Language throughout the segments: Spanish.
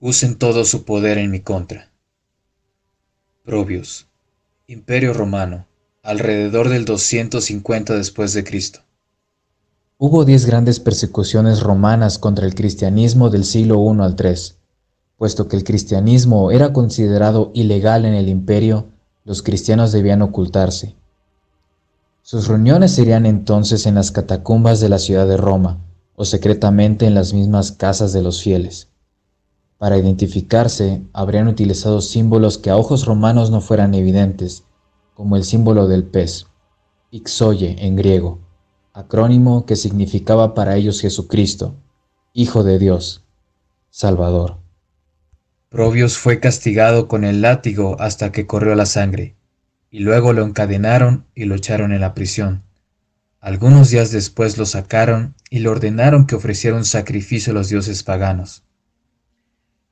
usen todo su poder en mi contra. Probios, Imperio Romano, alrededor del 250 después de Cristo. Hubo diez grandes persecuciones romanas contra el cristianismo del siglo I al III. Puesto que el cristianismo era considerado ilegal en el imperio, los cristianos debían ocultarse. Sus reuniones serían entonces en las catacumbas de la ciudad de Roma o secretamente en las mismas casas de los fieles. Para identificarse, habrían utilizado símbolos que a ojos romanos no fueran evidentes, como el símbolo del pez, ixoye en griego, acrónimo que significaba para ellos Jesucristo, Hijo de Dios, Salvador. Probios fue castigado con el látigo hasta que corrió la sangre, y luego lo encadenaron y lo echaron en la prisión. Algunos días después lo sacaron y le ordenaron que ofreciera un sacrificio a los dioses paganos.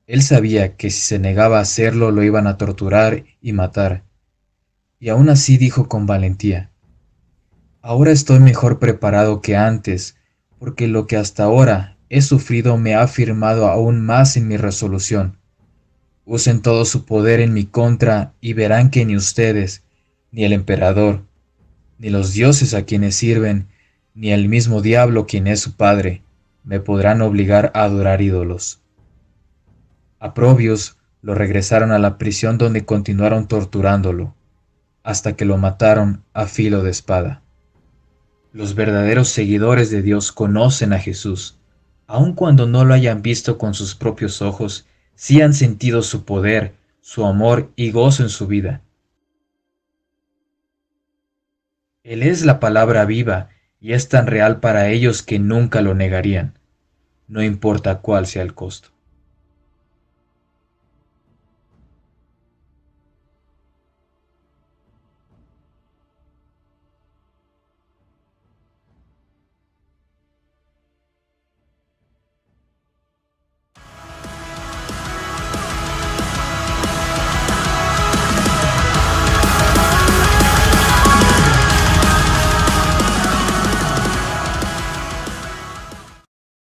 Él sabía que si se negaba a hacerlo lo iban a torturar y matar, y aún así dijo con valentía, Ahora estoy mejor preparado que antes, porque lo que hasta ahora he sufrido me ha afirmado aún más en mi resolución. Usen todo su poder en mi contra y verán que ni ustedes, ni el emperador, ni los dioses a quienes sirven, ni el mismo diablo quien es su padre, me podrán obligar a adorar ídolos. A Probios lo regresaron a la prisión donde continuaron torturándolo, hasta que lo mataron a filo de espada. Los verdaderos seguidores de Dios conocen a Jesús, aun cuando no lo hayan visto con sus propios ojos, sí han sentido su poder, su amor y gozo en su vida. Él es la palabra viva y es tan real para ellos que nunca lo negarían, no importa cuál sea el costo.